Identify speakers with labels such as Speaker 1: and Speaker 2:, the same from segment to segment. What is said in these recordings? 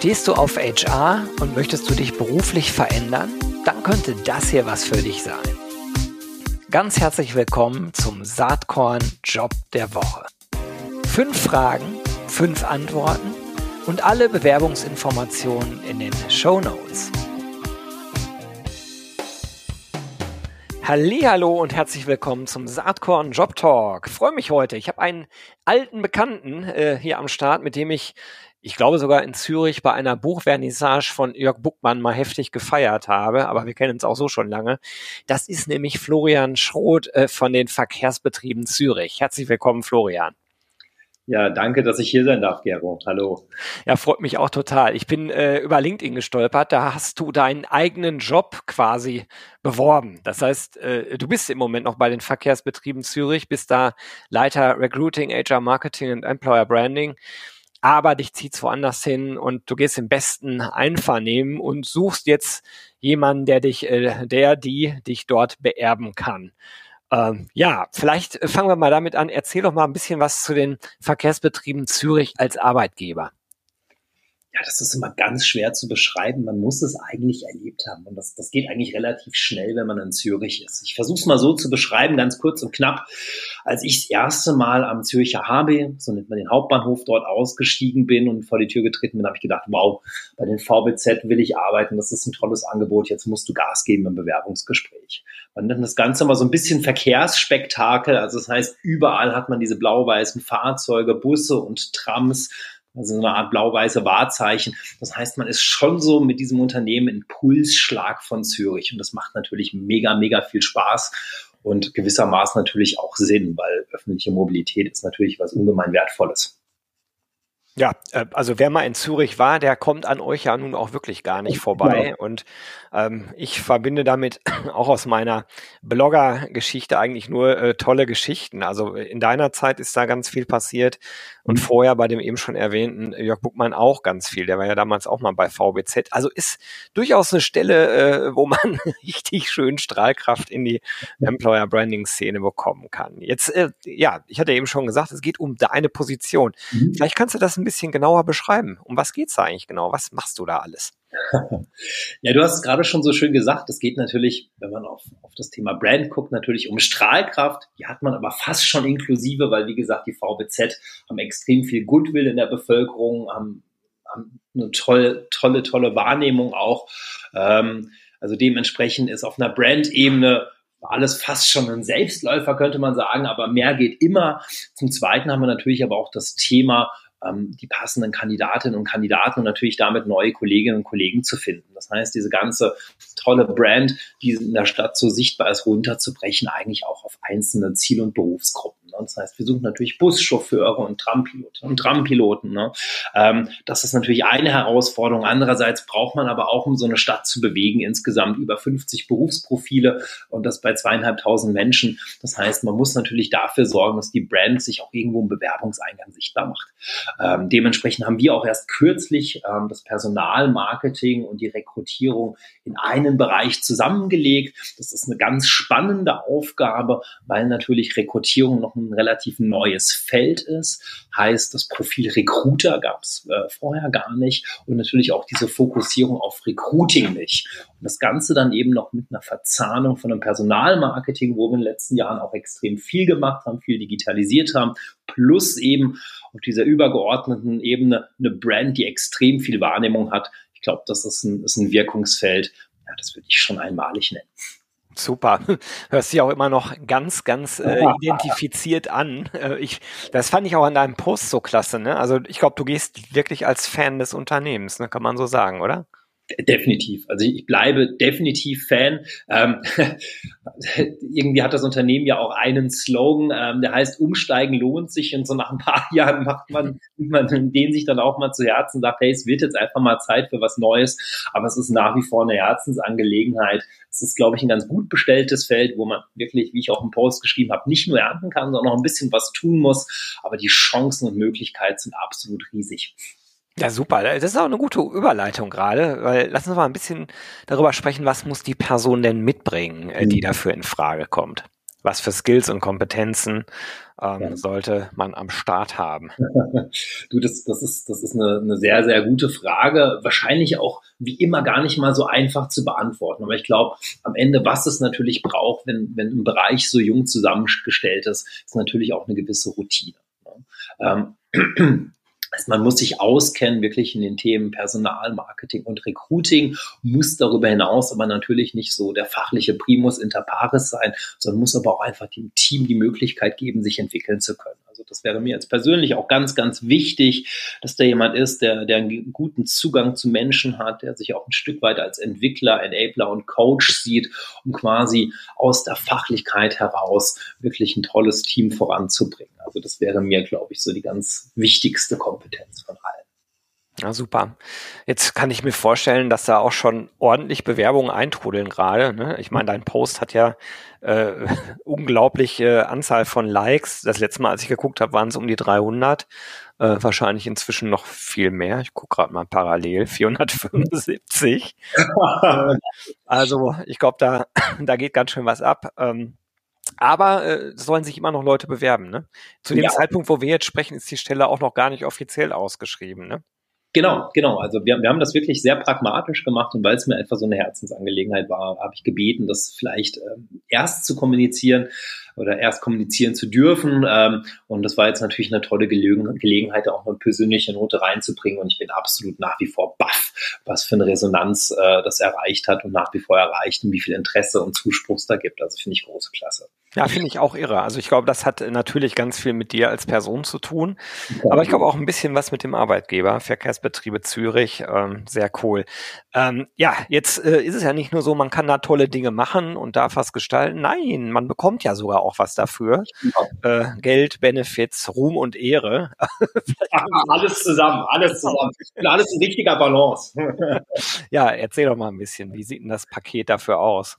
Speaker 1: Stehst du auf HR und möchtest du dich beruflich verändern? Dann könnte das hier was für dich sein. Ganz herzlich willkommen zum Saatkorn Job der Woche. Fünf Fragen, fünf Antworten und alle Bewerbungsinformationen in den Show Notes. Hallo und herzlich willkommen zum Saatkorn Job Talk. Freue mich heute. Ich habe einen alten Bekannten äh, hier am Start, mit dem ich ich glaube sogar in Zürich bei einer Buchvernissage von Jörg Buckmann mal heftig gefeiert habe, aber wir kennen uns auch so schon lange. Das ist nämlich Florian Schroth äh, von den Verkehrsbetrieben Zürich. Herzlich willkommen, Florian.
Speaker 2: Ja, danke, dass ich hier sein darf, Gero. Hallo.
Speaker 1: Ja, freut mich auch total. Ich bin äh, über LinkedIn gestolpert. Da hast du deinen eigenen Job quasi beworben. Das heißt, äh, du bist im Moment noch bei den Verkehrsbetrieben Zürich, bist da Leiter Recruiting, HR Marketing und Employer Branding aber dich zieht's woanders hin und du gehst im besten Einvernehmen und suchst jetzt jemanden, der dich, äh, der die dich dort beerben kann. Ähm, ja, vielleicht fangen wir mal damit an. Erzähl doch mal ein bisschen was zu den Verkehrsbetrieben Zürich als Arbeitgeber
Speaker 2: ja, das ist immer ganz schwer zu beschreiben. Man muss es eigentlich erlebt haben. Und das, das geht eigentlich relativ schnell, wenn man in Zürich ist. Ich versuche es mal so zu beschreiben, ganz kurz und knapp. Als ich das erste Mal am Zürcher HB, so nennt man den Hauptbahnhof, dort ausgestiegen bin und vor die Tür getreten bin, habe ich gedacht, wow, bei den VBZ will ich arbeiten. Das ist ein tolles Angebot. Jetzt musst du Gas geben im Bewerbungsgespräch. Man nennt das Ganze mal so ein bisschen Verkehrsspektakel. Also das heißt, überall hat man diese blau-weißen Fahrzeuge, Busse und Trams also so eine Art blau-weiße Wahrzeichen. Das heißt, man ist schon so mit diesem Unternehmen in Pulsschlag von Zürich und das macht natürlich mega, mega viel Spaß und gewissermaßen natürlich auch Sinn, weil öffentliche Mobilität ist natürlich was ungemein Wertvolles.
Speaker 1: Ja, äh, also wer mal in Zürich war, der kommt an euch ja nun auch wirklich gar nicht vorbei. Ja. Und ähm, ich verbinde damit auch aus meiner Blogger-Geschichte eigentlich nur äh, tolle Geschichten. Also in deiner Zeit ist da ganz viel passiert und mhm. vorher bei dem eben schon erwähnten Jörg Buckmann auch ganz viel. Der war ja damals auch mal bei VBZ. Also ist durchaus eine Stelle, äh, wo man richtig schön Strahlkraft in die Employer Branding Szene bekommen kann. Jetzt, äh, ja, ich hatte eben schon gesagt, es geht um deine Position. Mhm. Vielleicht kannst du das ein bisschen genauer beschreiben? Um was geht's da eigentlich genau? Was machst du da alles?
Speaker 2: ja, du hast es gerade schon so schön gesagt. Es geht natürlich, wenn man auf, auf das Thema Brand guckt, natürlich um Strahlkraft. Die hat man aber fast schon inklusive, weil wie gesagt, die VBZ haben extrem viel Goodwill in der Bevölkerung, haben, haben eine tolle, tolle, tolle Wahrnehmung auch. Ähm, also dementsprechend ist auf einer Brand-Ebene alles fast schon ein Selbstläufer, könnte man sagen, aber mehr geht immer. Zum Zweiten haben wir natürlich aber auch das Thema ähm, die passenden Kandidatinnen und Kandidaten und natürlich damit neue Kolleginnen und Kollegen zu finden. Das heißt, diese ganze tolle Brand, die in der Stadt so sichtbar ist, runterzubrechen, eigentlich auch auf einzelne Ziel- und Berufsgruppen. Das heißt, wir suchen natürlich Buschauffeure und Trampiloten und Trampiloten. Ne? Ähm, das ist natürlich eine Herausforderung. Andererseits braucht man aber auch, um so eine Stadt zu bewegen, insgesamt über 50 Berufsprofile und das bei zweieinhalbtausend Menschen. Das heißt, man muss natürlich dafür sorgen, dass die Brand sich auch irgendwo im Bewerbungseingang sichtbar macht. Ähm, dementsprechend haben wir auch erst kürzlich ähm, das Personalmarketing und die Rekrutierung in einen Bereich zusammengelegt. Das ist eine ganz spannende Aufgabe, weil natürlich Rekrutierung noch ein relativ neues Feld ist. Heißt, das Profil Recruiter gab es äh, vorher gar nicht und natürlich auch diese Fokussierung auf Recruiting nicht. Und das Ganze dann eben noch mit einer Verzahnung von einem Personalmarketing, wo wir in den letzten Jahren auch extrem viel gemacht haben, viel digitalisiert haben, plus eben auf dieser übergeordneten Ebene eine Brand, die extrem viel Wahrnehmung hat. Ich glaube, das ist ein, ist ein Wirkungsfeld, ja, das würde ich schon einmalig nennen.
Speaker 1: Super. Hörst dich auch immer noch ganz, ganz äh, identifiziert an. Äh, ich, das fand ich auch an deinem Post so klasse. Ne? Also ich glaube, du gehst wirklich als Fan des Unternehmens, ne? kann man so sagen, oder?
Speaker 2: Definitiv. Also ich bleibe definitiv Fan. Ähm, irgendwie hat das Unternehmen ja auch einen Slogan, ähm, der heißt Umsteigen lohnt sich. Und so nach ein paar Jahren macht man, man den sich dann auch mal zu Herzen sagt, hey, es wird jetzt einfach mal Zeit für was Neues. Aber es ist nach wie vor eine Herzensangelegenheit. Es ist, glaube ich, ein ganz gut bestelltes Feld, wo man wirklich, wie ich auch im Post geschrieben habe, nicht nur ernten kann, sondern auch ein bisschen was tun muss. Aber die Chancen und Möglichkeiten sind absolut riesig.
Speaker 1: Ja, super. Das ist auch eine gute Überleitung gerade, weil lass uns mal ein bisschen darüber sprechen, was muss die Person denn mitbringen, äh, die mhm. dafür in Frage kommt. was für Skills und Kompetenzen ähm, ja. sollte man am Start haben?
Speaker 2: du, das, das ist, das ist eine, eine sehr, sehr gute Frage. Wahrscheinlich auch wie immer gar nicht mal so einfach zu beantworten. Aber ich glaube, am Ende, was es natürlich braucht, wenn, wenn ein Bereich so jung zusammengestellt ist, ist natürlich auch eine gewisse Routine. Ne? Ähm, also man muss sich auskennen, wirklich in den Themen Personal, Marketing und Recruiting, muss darüber hinaus aber natürlich nicht so der fachliche Primus inter pares sein, sondern muss aber auch einfach dem Team die Möglichkeit geben, sich entwickeln zu können. Also das wäre mir jetzt persönlich auch ganz, ganz wichtig, dass da jemand ist, der, der einen guten Zugang zu Menschen hat, der sich auch ein Stück weit als Entwickler, Enabler und Coach sieht, um quasi aus der Fachlichkeit heraus wirklich ein tolles Team voranzubringen. Also das wäre mir, glaube ich, so die ganz wichtigste Kompetenz von allen.
Speaker 1: Ja, super. Jetzt kann ich mir vorstellen, dass da auch schon ordentlich Bewerbungen eintrudeln gerade. Ne? Ich meine, dein Post hat ja äh, unglaubliche Anzahl von Likes. Das letzte Mal, als ich geguckt habe, waren es um die 300. Äh, wahrscheinlich inzwischen noch viel mehr. Ich gucke gerade mal parallel. 475. äh, also ich glaube, da, da geht ganz schön was ab. Ähm, aber äh, sollen sich immer noch Leute bewerben. Ne? Zu dem ja. Zeitpunkt, wo wir jetzt sprechen, ist die Stelle auch noch gar nicht offiziell ausgeschrieben. Ne?
Speaker 2: Genau, genau. Also wir, wir haben das wirklich sehr pragmatisch gemacht und weil es mir einfach so eine Herzensangelegenheit war, habe ich gebeten, das vielleicht ähm, erst zu kommunizieren oder erst kommunizieren zu dürfen. Ähm, und das war jetzt natürlich eine tolle Gelegen Gelegenheit, auch eine persönliche Note reinzubringen. Und ich bin absolut nach wie vor baff, was für eine Resonanz äh, das erreicht hat und nach wie vor erreicht und wie viel Interesse und Zuspruch es da gibt. Also finde ich große Klasse.
Speaker 1: Ja, finde ich auch irre. Also ich glaube, das hat natürlich ganz viel mit dir als Person zu tun, aber ich glaube auch ein bisschen was mit dem Arbeitgeber, Verkehrsbetriebe Zürich, ähm, sehr cool. Ähm, ja, jetzt äh, ist es ja nicht nur so, man kann da tolle Dinge machen und darf was gestalten. Nein, man bekommt ja sogar auch was dafür. Äh, Geld, Benefits, Ruhm und Ehre.
Speaker 2: alles zusammen, alles zusammen. Alles in richtiger Balance.
Speaker 1: ja, erzähl doch mal ein bisschen, wie sieht denn das Paket dafür aus?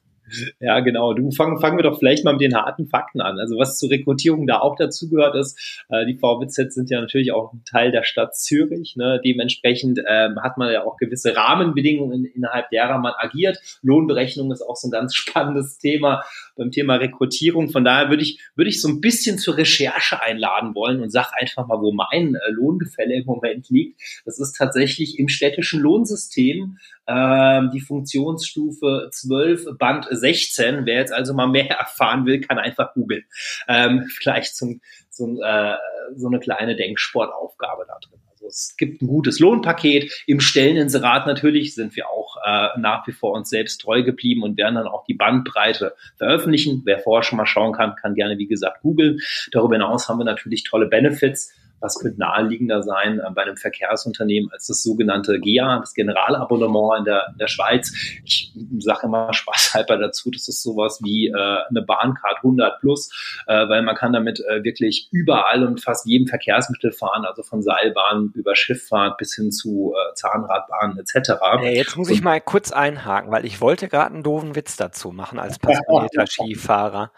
Speaker 2: Ja, genau. Du fangen, fangen wir doch vielleicht mal mit den harten Fakten an. Also was zur Rekrutierung da auch dazugehört ist, äh, die VWZ sind ja natürlich auch ein Teil der Stadt Zürich. Ne? Dementsprechend ähm, hat man ja auch gewisse Rahmenbedingungen, innerhalb derer man agiert. Lohnberechnung ist auch so ein ganz spannendes Thema beim Thema Rekrutierung. Von daher würde ich, würde ich so ein bisschen zur Recherche einladen wollen und sag einfach mal, wo mein äh, Lohngefälle im Moment liegt. Das ist tatsächlich im städtischen Lohnsystem ähm, die Funktionsstufe 12, Band 16. Wer jetzt also mal mehr erfahren will, kann einfach googeln. Ähm, vielleicht zum, zum, äh, so eine kleine Denksportaufgabe da drin. Also es gibt ein gutes Lohnpaket. Im Stelleninserat natürlich sind wir auch äh, nach wie vor uns selbst treu geblieben und werden dann auch die Bandbreite veröffentlichen. Wer vorher schon mal schauen kann, kann gerne, wie gesagt, googeln. Darüber hinaus haben wir natürlich tolle Benefits was könnte naheliegender sein äh, bei einem Verkehrsunternehmen als das sogenannte GEA, das Generalabonnement in der, in der Schweiz. Ich sage immer spaßhalber dazu, das ist sowas wie äh, eine Bahncard 100 plus, äh, weil man kann damit äh, wirklich überall und fast jedem Verkehrsmittel fahren, also von Seilbahn über Schifffahrt bis hin zu äh, Zahnradbahnen etc.
Speaker 1: Ja, jetzt muss ich mal kurz einhaken, weil ich wollte gerade einen doofen Witz dazu machen als passionierter Skifahrer.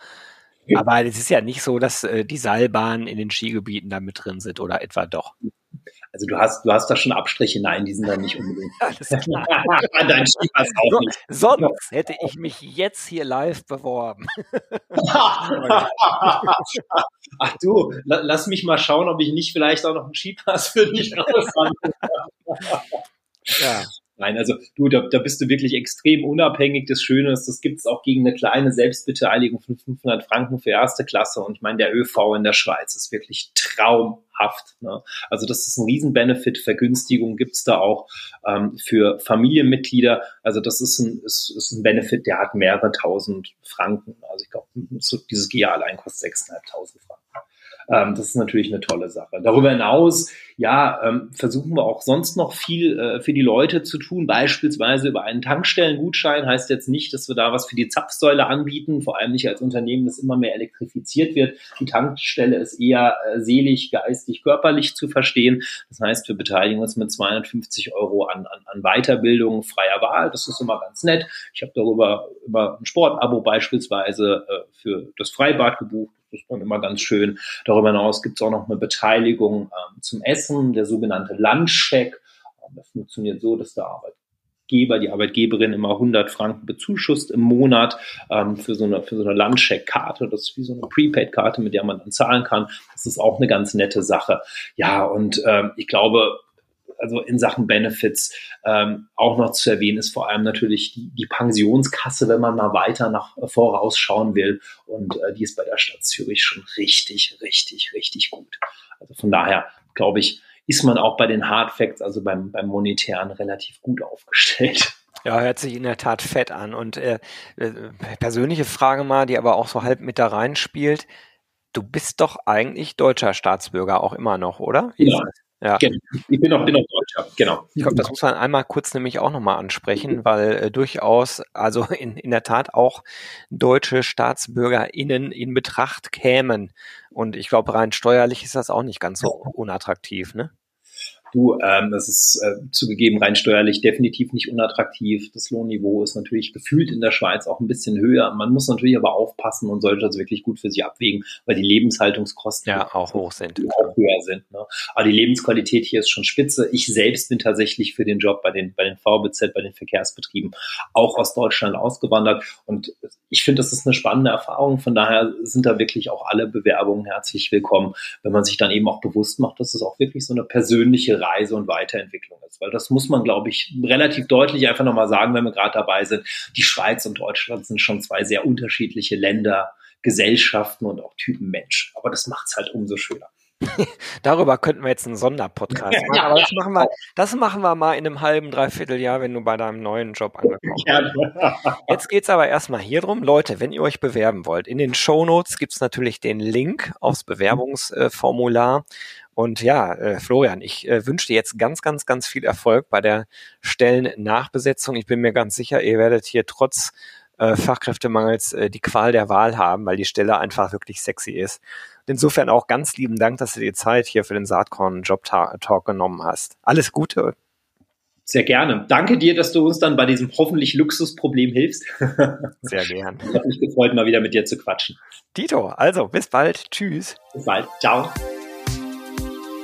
Speaker 1: Aber es ist ja nicht so, dass äh, die Seilbahnen in den Skigebieten da mit drin sind oder etwa doch.
Speaker 2: Also du hast, du hast da schon Abstriche, nein, die sind da nicht unbedingt.
Speaker 1: Dein Skipass auch so, nicht. Sonst hätte ich mich jetzt hier live beworben.
Speaker 2: Ach du, lass mich mal schauen, ob ich nicht vielleicht auch noch einen Skipass für dich raushandle. ja. Nein, also du, da, da bist du wirklich extrem unabhängig. Das Schöne ist, das gibt es auch gegen eine kleine Selbstbeteiligung von 500 Franken für erste Klasse. Und ich meine, der ÖV in der Schweiz ist wirklich traumhaft. Ne? Also das ist ein Riesenbenefit. Vergünstigung gibt's da auch ähm, für Familienmitglieder. Also das ist ein, ist, ist ein Benefit, der hat mehrere tausend Franken. Also ich glaube, dieses GIA allein kostet 6.500 Franken. Ähm, das ist natürlich eine tolle Sache. Darüber hinaus, ja, ähm, versuchen wir auch sonst noch viel äh, für die Leute zu tun, beispielsweise über einen Tankstellengutschein. Heißt jetzt nicht, dass wir da was für die Zapfsäule anbieten, vor allem nicht als Unternehmen, das immer mehr elektrifiziert wird. Die Tankstelle ist eher äh, selig, geistig, körperlich zu verstehen. Das heißt, wir beteiligen uns mit 250 Euro an, an, an Weiterbildung freier Wahl. Das ist immer ganz nett. Ich habe darüber über ein Sportabo beispielsweise äh, für das Freibad gebucht ist dann immer ganz schön. Darüber hinaus gibt es auch noch eine Beteiligung ähm, zum Essen, der sogenannte Lunchcheck. Ähm, das funktioniert so, dass der Arbeit Arbeitgeber, die Arbeitgeberin immer 100 Franken bezuschusst im Monat ähm, für so eine, so eine Landcheck-Karte. Das ist wie so eine Prepaid-Karte, mit der man dann zahlen kann. Das ist auch eine ganz nette Sache. Ja, und ähm, ich glaube, also in Sachen Benefits ähm, auch noch zu erwähnen ist vor allem natürlich die, die Pensionskasse, wenn man mal weiter nach äh, vorausschauen will. Und äh, die ist bei der Stadt Zürich schon richtig, richtig, richtig gut. Also von daher glaube ich, ist man auch bei den Hard Facts, also beim, beim Monetären, relativ gut aufgestellt.
Speaker 1: Ja, hört sich in der Tat fett an. Und äh, äh, persönliche Frage mal, die aber auch so halb mit da reinspielt. Du bist doch eigentlich deutscher Staatsbürger auch immer noch, oder?
Speaker 2: Ja, ja. Genau. Ich bin auch, bin auch Deutscher, genau.
Speaker 1: Ich glaube, das muss man einmal kurz nämlich auch nochmal ansprechen, weil äh, durchaus, also in, in der Tat auch deutsche StaatsbürgerInnen in Betracht kämen. Und ich glaube, rein steuerlich ist das auch nicht ganz so unattraktiv, ne?
Speaker 2: Du, ähm, das ist äh, zugegeben rein steuerlich definitiv nicht unattraktiv. Das Lohnniveau ist natürlich gefühlt in der Schweiz auch ein bisschen höher. Man muss natürlich aber aufpassen und sollte das wirklich gut für sich abwägen, weil die Lebenshaltungskosten
Speaker 1: ja auch hoch sind,
Speaker 2: auch höher sind. Ne? Aber die Lebensqualität hier ist schon spitze. Ich selbst bin tatsächlich für den Job bei den bei den VBZ, bei den Verkehrsbetrieben auch aus Deutschland ausgewandert und ich finde, das ist eine spannende Erfahrung. Von daher sind da wirklich auch alle Bewerbungen herzlich willkommen, wenn man sich dann eben auch bewusst macht, dass es auch wirklich so eine persönliche Reise und Weiterentwicklung ist. Weil das muss man, glaube ich, relativ deutlich einfach nochmal sagen, wenn wir gerade dabei sind. Die Schweiz und Deutschland sind schon zwei sehr unterschiedliche Länder, Gesellschaften und auch Typen Mensch. Aber das macht es halt umso schöner.
Speaker 1: Darüber könnten wir jetzt einen Sonderpodcast machen. Aber das, machen wir, das machen wir mal in einem halben, dreiviertel Jahr, wenn du bei deinem neuen Job angekommen bist. Jetzt geht es aber erstmal hier drum. Leute, wenn ihr euch bewerben wollt, in den Show Notes gibt es natürlich den Link aufs Bewerbungsformular. Und ja, äh, Florian, ich äh, wünsche dir jetzt ganz, ganz, ganz viel Erfolg bei der Stellennachbesetzung. Ich bin mir ganz sicher, ihr werdet hier trotz äh, Fachkräftemangels äh, die Qual der Wahl haben, weil die Stelle einfach wirklich sexy ist. Insofern auch ganz lieben Dank, dass du dir Zeit hier für den Saatkorn Job Talk genommen hast. Alles Gute.
Speaker 2: Sehr gerne. Danke dir, dass du uns dann bei diesem hoffentlich Luxusproblem hilfst.
Speaker 1: Sehr gern.
Speaker 2: Ich habe mich gefreut, mal wieder mit dir zu quatschen.
Speaker 1: Dito, also bis bald. Tschüss.
Speaker 2: Bis bald. Ciao.